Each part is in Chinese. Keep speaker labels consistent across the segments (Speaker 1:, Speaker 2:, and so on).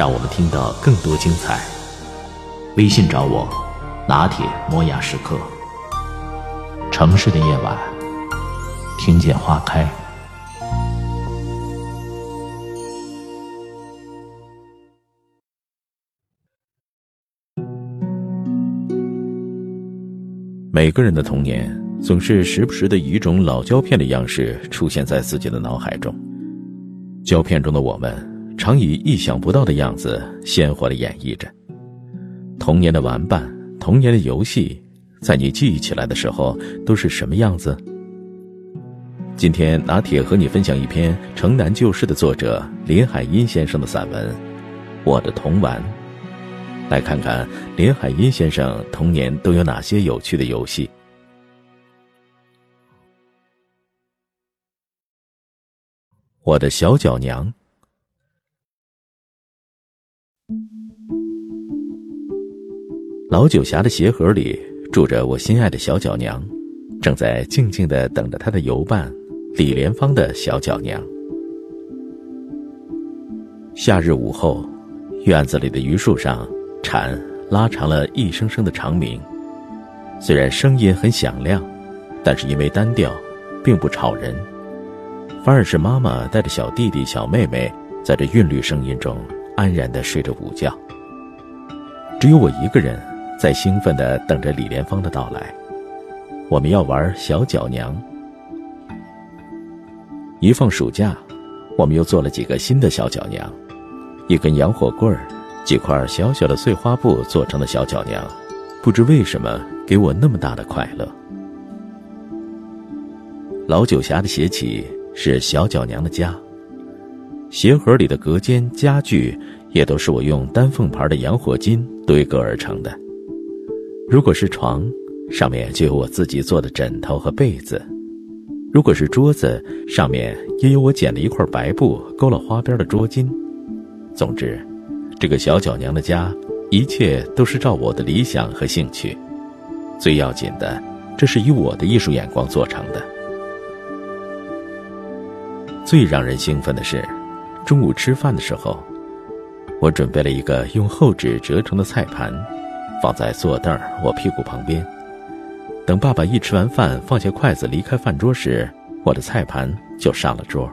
Speaker 1: 让我们听到更多精彩。
Speaker 2: 微信找我，拿铁磨牙时刻。城市的夜晚，听见花开。
Speaker 1: 每个人的童年总是时不时的以一种老胶片的样式出现在自己的脑海中。胶片中的我们，常以意想不到的样子鲜活的演绎着童年的玩伴、童年的游戏，在你记忆起来的时候都是什么样子？今天拿铁和你分享一篇《城南旧事》的作者林海音先生的散文《我的童玩》。来看看林海音先生童年都有哪些有趣的游戏。我的小脚娘，老九侠的鞋盒里住着我心爱的小脚娘，正在静静的等着她的游伴李莲芳的小脚娘。夏日午后，院子里的榆树上。蝉拉长了一声声的长鸣，虽然声音很响亮，但是因为单调，并不吵人，反而是妈妈带着小弟弟、小妹妹在这韵律声音中安然地睡着午觉。只有我一个人在兴奋地等着李莲芳的到来。我们要玩小脚娘。一放暑假，我们又做了几个新的小脚娘，一根洋火棍儿。几块小小的碎花布做成的小脚娘，不知为什么给我那么大的快乐。老九匣的鞋起是小脚娘的家，鞋盒里的隔间家具也都是我用丹凤牌的洋火金堆搁而成的。如果是床，上面就有我自己做的枕头和被子；如果是桌子，上面也有我剪了一块白布勾了花边的桌巾。总之。这个小脚娘的家，一切都是照我的理想和兴趣。最要紧的，这是以我的艺术眼光做成的。最让人兴奋的是，中午吃饭的时候，我准备了一个用厚纸折成的菜盘，放在坐凳儿我屁股旁边。等爸爸一吃完饭，放下筷子离开饭桌时，我的菜盘就上了桌。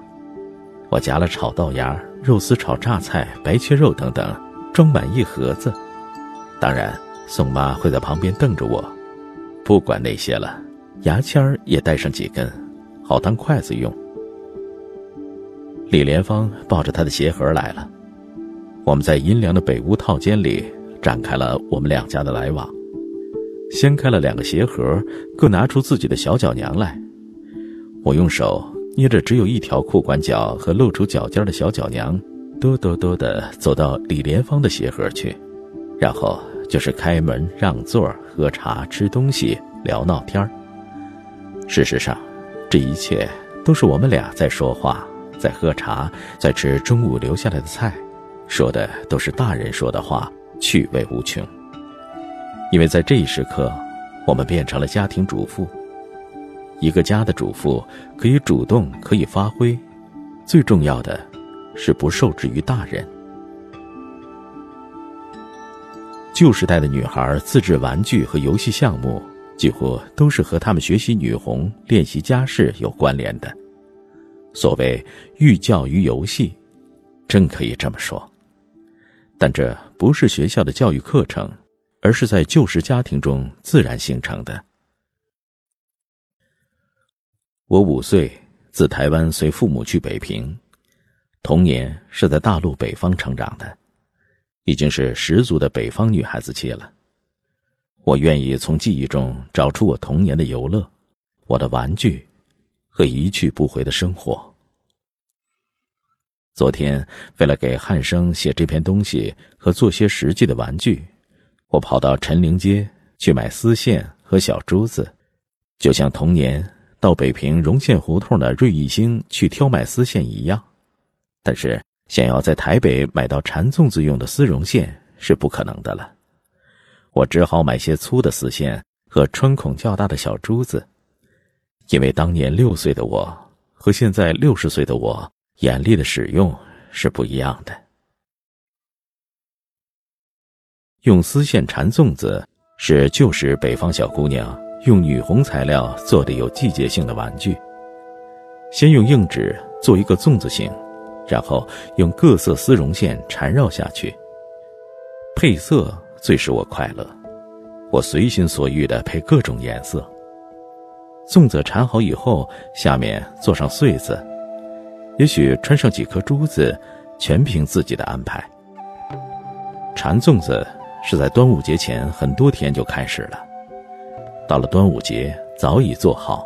Speaker 1: 我夹了炒豆芽。肉丝炒榨菜、白切肉等等，装满一盒子。当然，宋妈会在旁边瞪着我。不管那些了，牙签儿也带上几根，好当筷子用。李莲芳抱着她的鞋盒来了，我们在阴凉的北屋套间里展开了我们两家的来往。掀开了两个鞋盒，各拿出自己的小脚娘来。我用手。捏着只有一条裤管脚和露出脚尖的小脚娘，哆哆哆地走到李莲芳的鞋盒去，然后就是开门让座、喝茶、吃东西、聊闹天儿。事实上，这一切都是我们俩在说话，在喝茶，在吃中午留下来的菜，说的都是大人说的话，趣味无穷。因为在这一时刻，我们变成了家庭主妇。一个家的主妇可以主动，可以发挥，最重要的，是不受制于大人。旧时代的女孩自制玩具和游戏项目，几乎都是和她们学习女红、练习家事有关联的。所谓寓教于游戏，真可以这么说。但这不是学校的教育课程，而是在旧时家庭中自然形成的。我五岁，自台湾随父母去北平，童年是在大陆北方成长的，已经是十足的北方女孩子气了。我愿意从记忆中找出我童年的游乐，我的玩具，和一去不回的生活。昨天为了给汉生写这篇东西和做些实际的玩具，我跑到陈陵街去买丝线和小珠子，就像童年到北平荣县胡同的瑞玉兴去挑买丝线一样。但是想要在台北买到缠粽子用的丝绒线是不可能的了，我只好买些粗的丝线和穿孔较大的小珠子，因为当年六岁的我和现在六十岁的我眼力的使用是不一样的。用丝线缠粽子是旧时北方小姑娘用女红材料做的有季节性的玩具。先用硬纸做一个粽子形，然后用各色丝绒线缠绕下去。配色最使我快乐，我随心所欲的配各种颜色。粽子缠好以后，下面做上穗子，也许穿上几颗珠子，全凭自己的安排。缠粽子。是在端午节前很多天就开始了，到了端午节早已做好，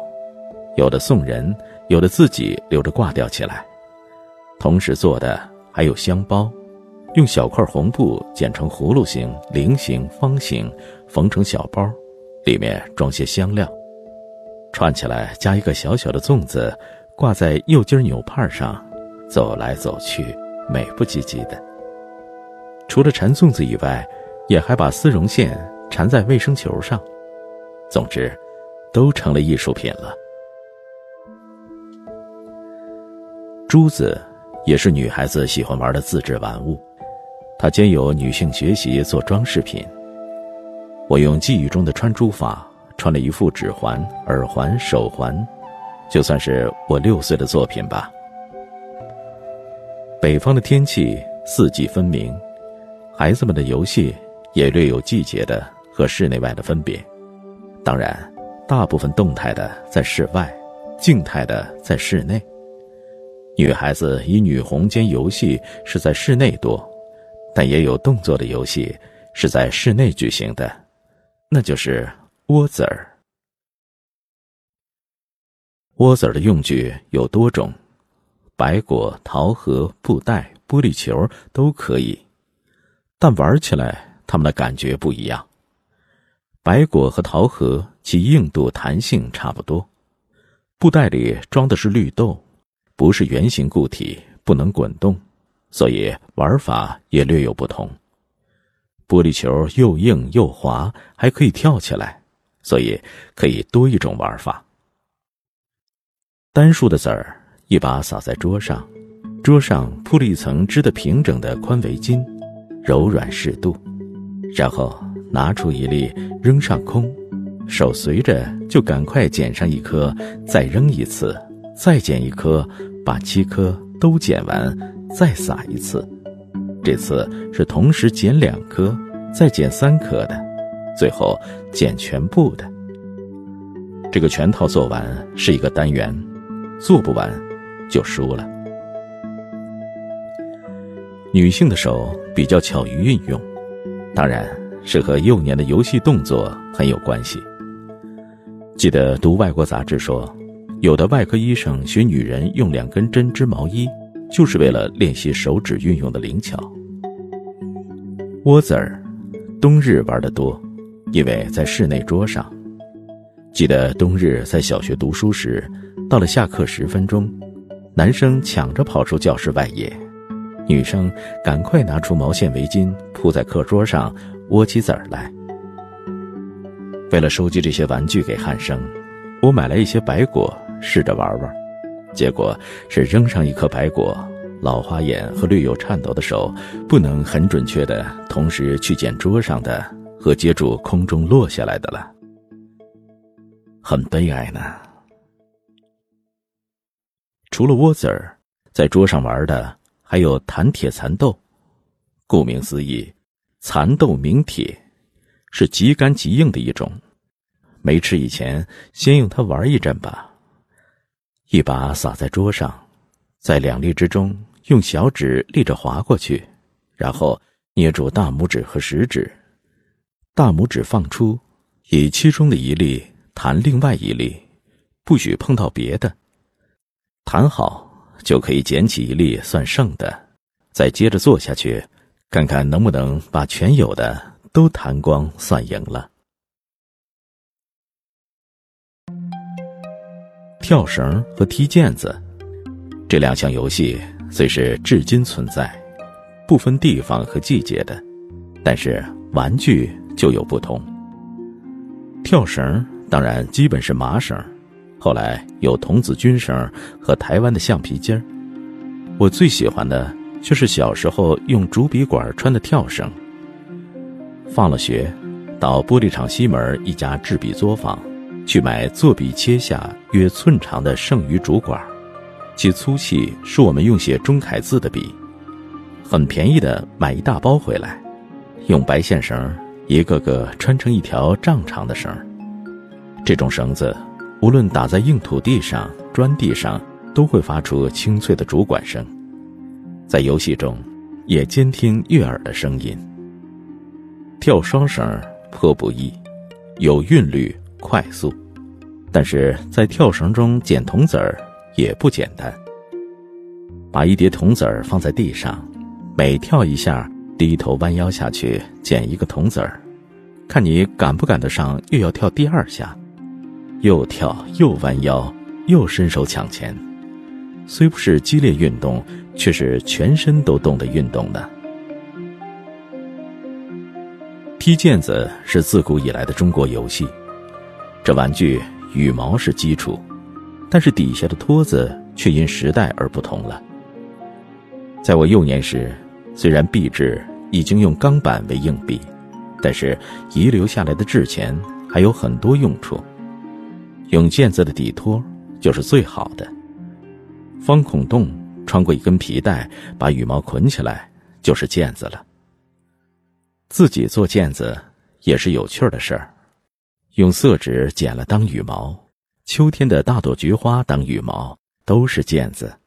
Speaker 1: 有的送人，有的自己留着挂吊起来。同时做的还有香包，用小块红布剪成葫芦形、菱形、方形，缝成小包，里面装些香料，串起来加一个小小的粽子，挂在右襟纽帕上，走来走去，美不唧唧的。除了缠粽子以外，也还把丝绒线缠在卫生球上，总之，都成了艺术品了。珠子也是女孩子喜欢玩的自制玩物，它兼有女性学习做装饰品。我用记忆中的穿珠法穿了一副指环、耳环、手环，就算是我六岁的作品吧。北方的天气四季分明，孩子们的游戏。也略有季节的和室内外的分别，当然，大部分动态的在室外，静态的在室内。女孩子以女红间游戏是在室内多，但也有动作的游戏是在室内举行的，那就是窝子儿。窝子儿的用具有多种，白果、桃核、布袋、玻璃球都可以，但玩起来。他们的感觉不一样。白果和桃核其硬度、弹性差不多。布袋里装的是绿豆，不是圆形固体，不能滚动，所以玩法也略有不同。玻璃球又硬又滑，还可以跳起来，所以可以多一种玩法。单数的籽儿一把撒在桌上，桌上铺了一层织得平整的宽围巾，柔软适度。然后拿出一粒扔上空，手随着就赶快捡上一颗，再扔一次，再捡一颗，把七颗都捡完，再撒一次。这次是同时捡两颗，再捡三颗的，最后捡全部的。这个全套做完是一个单元，做不完就输了。女性的手比较巧于运用。当然是和幼年的游戏动作很有关系。记得读外国杂志说，有的外科医生学女人用两根针织毛衣，就是为了练习手指运用的灵巧。窝子儿，冬日玩得多，因为在室内桌上。记得冬日在小学读书时，到了下课十分钟，男生抢着跑出教室外野。女生赶快拿出毛线围巾铺在课桌上，窝起籽儿来。为了收集这些玩具给汉生，我买来一些白果试着玩玩，结果是扔上一颗白果，老花眼和略有颤抖的手不能很准确的同时去捡桌上的和接住空中落下来的了，很悲哀呢。除了窝子儿，在桌上玩的。还有弹铁蚕豆，顾名思义，蚕豆名铁，是极干极硬的一种。没吃以前，先用它玩一阵吧。一把撒在桌上，在两粒之中用小指立着划过去，然后捏住大拇指和食指，大拇指放出，以其中的一粒弹另外一粒，不许碰到别的。弹好。就可以捡起一粒算剩的，再接着做下去，看看能不能把全有的都弹光，算赢了。跳绳和踢毽子这两项游戏虽是至今存在，不分地方和季节的，但是玩具就有不同。跳绳当然基本是麻绳，后来有童子军绳和台湾的橡皮筋儿。我最喜欢的却是小时候用竹笔管穿的跳绳。放了学，到玻璃厂西门一家制笔作坊，去买做笔切下约寸长的剩余竹管，其粗细是我们用写中楷字的笔，很便宜的买一大包回来，用白线绳。一个个穿成一条丈长的绳这种绳子无论打在硬土地上、砖地上，都会发出清脆的竹管声，在游戏中也监听悦耳的声音。跳双绳颇不易，有韵律、快速，但是在跳绳中捡铜子儿也不简单。把一叠铜子儿放在地上，每跳一下。低头弯腰下去捡一个铜子儿，看你赶不赶得上，又要跳第二下，又跳又弯腰又伸手抢钱，虽不是激烈运动，却是全身都动的运动呢。踢毽子是自古以来的中国游戏，这玩具羽毛是基础，但是底下的托子却因时代而不同了。在我幼年时，虽然币制。已经用钢板为硬币，但是遗留下来的制钱还有很多用处。用毽子的底托就是最好的，方孔洞穿过一根皮带，把羽毛捆起来就是毽子了。自己做毽子也是有趣的事儿，用色纸剪了当羽毛，秋天的大朵菊花当羽毛都是毽子。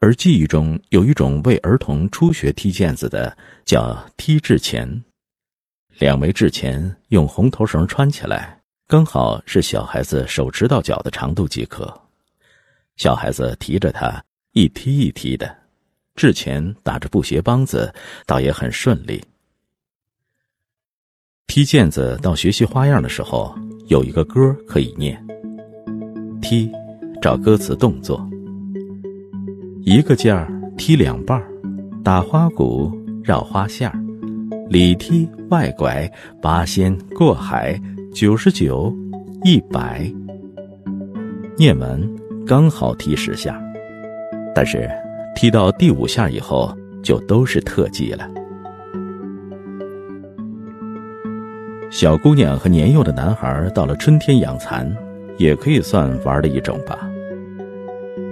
Speaker 1: 而记忆中有一种为儿童初学踢毽子的，叫踢制钳。两枚制钱用红头绳穿起来，刚好是小孩子手直到脚的长度即可。小孩子提着它一踢一踢的，制前打着布鞋帮子，倒也很顺利。踢毽子到学习花样的时候，有一个歌可以念。踢，找歌词动作。一个劲儿踢两半儿，打花鼓绕花线儿，里踢外拐八仙过海，九十九一百。念完刚好踢十下，但是踢到第五下以后就都是特技了。小姑娘和年幼的男孩到了春天养蚕，也可以算玩的一种吧。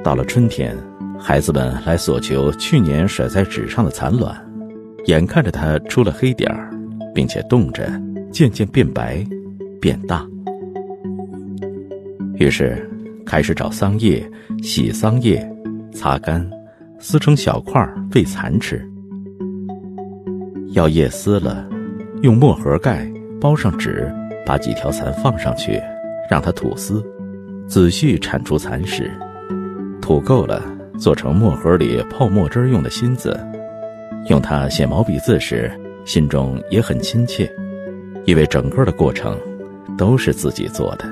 Speaker 1: 到了春天。孩子们来索求去年甩在纸上的蚕卵，眼看着它出了黑点儿，并且冻着，渐渐变白、变大。于是，开始找桑叶，洗桑叶，擦干，撕成小块喂蚕吃。药叶撕了，用墨盒盖包上纸，把几条蚕放上去，让它吐丝，仔细铲出蚕食，吐够了。做成墨盒里泡墨汁用的芯子，用它写毛笔字时，心中也很亲切，因为整个的过程都是自己做的。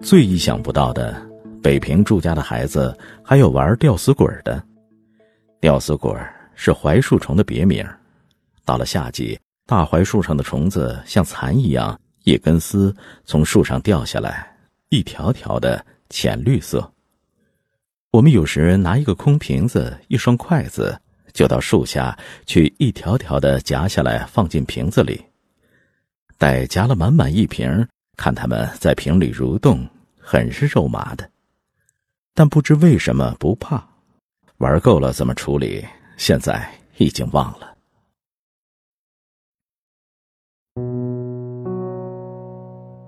Speaker 1: 最意想不到的，北平住家的孩子还有玩吊死鬼的。吊死鬼是槐树虫的别名，到了夏季，大槐树上的虫子像蚕一样，一根丝从树上掉下来，一条条的浅绿色。我们有时拿一个空瓶子、一双筷子，就到树下去，一条条的夹下来，放进瓶子里。待夹了满满一瓶，看它们在瓶里蠕动，很是肉麻的。但不知为什么不怕，玩够了怎么处理，现在已经忘了。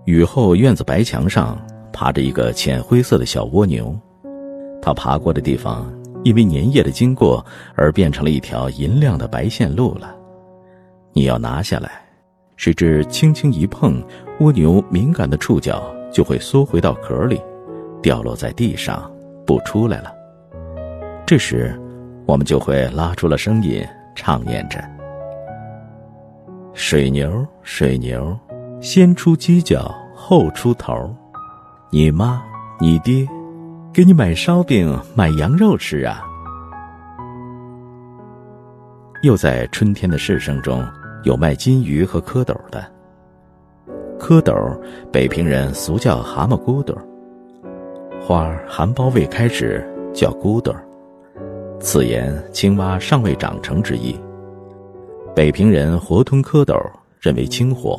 Speaker 1: 雨后院子白墙上爬着一个浅灰色的小蜗牛。它爬过的地方，因为粘液的经过而变成了一条银亮的白线路了。你要拿下来，谁知轻轻一碰，蜗牛敏感的触角就会缩回到壳里，掉落在地上，不出来了。这时，我们就会拉出了声音，唱念着：“水牛，水牛，先出犄角后出头，你妈，你爹，给你买烧饼买羊肉吃啊。”又在春天的市声中，有卖金鱼和蝌蚪的。蝌蚪，北平人俗叫蛤蟆骨朵花含苞未开时叫骨朵此言青蛙尚未长成之意。北平人活吞蝌蚪，认为清火，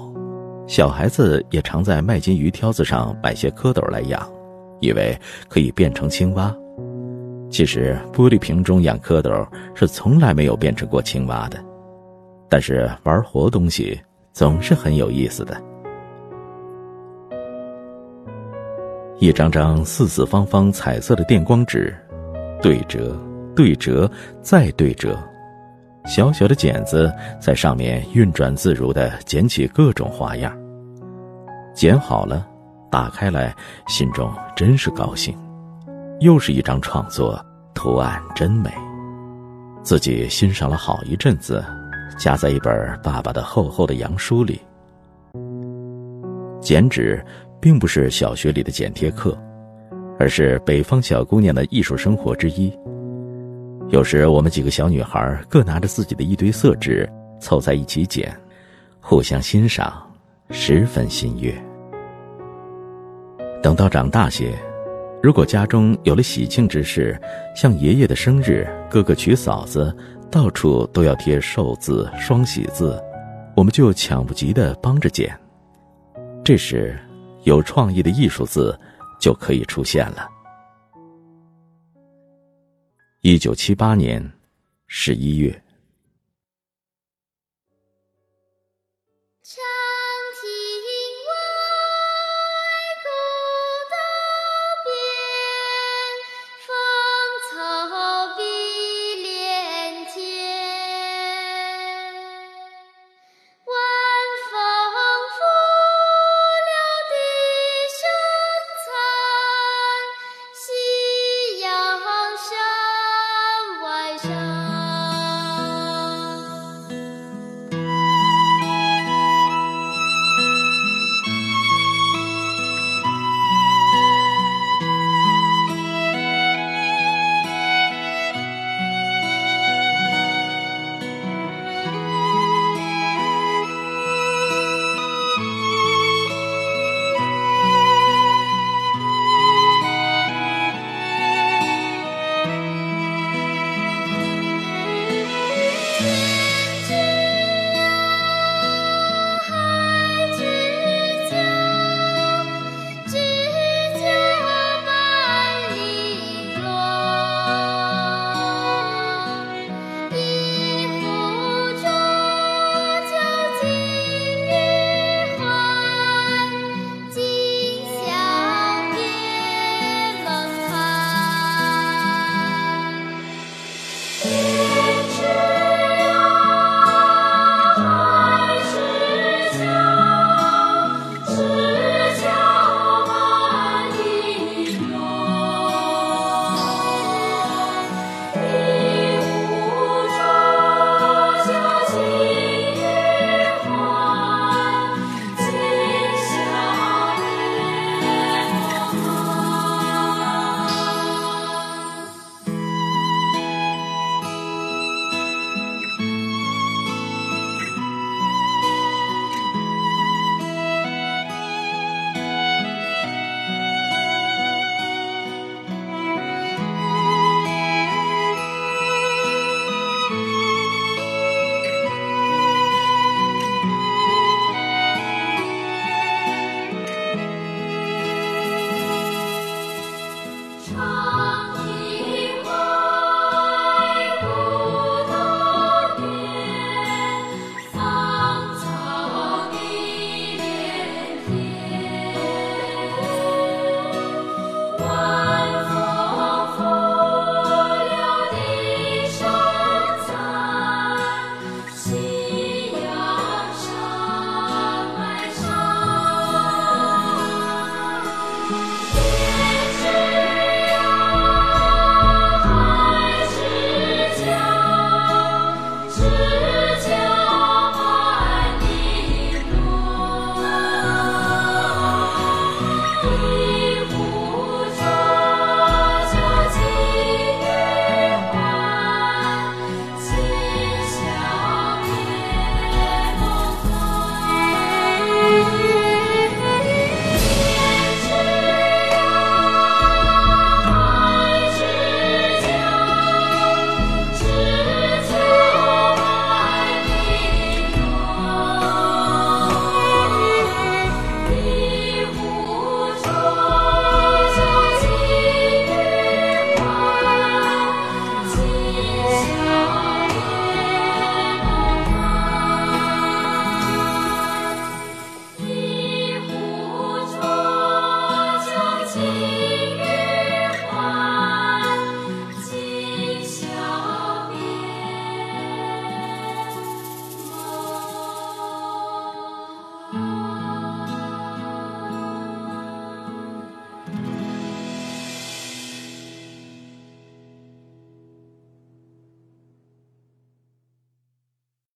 Speaker 1: 小孩子也常在卖金鱼挑子上买些蝌蚪来养，以为可以变成青蛙。其实玻璃瓶中养蝌蚪是从来没有变成过青蛙的，但是玩活东西总是很有意思的。一张张四四方方彩色的电光纸，对折，对折，再对折，小小的剪子在上面运转自如的剪起各种花样。剪好了，打开来，心中真是高兴，又是一张创作，图案真美。自己欣赏了好一阵子，夹在一本爸爸的厚厚的洋书里。剪纸。并不是小学里的剪贴课，而是北方小姑娘的艺术生活之一。有时我们几个小女孩各拿着自己的一堆色纸，凑在一起剪，互相欣赏，十分心悦。等到长大些，如果家中有了喜庆之事，像爷爷的生日、哥哥娶嫂子，到处都要贴寿字、双喜字，我们就抢不及的帮着剪。这时。有创意的艺术字就可以出现了。一九七八年十一月。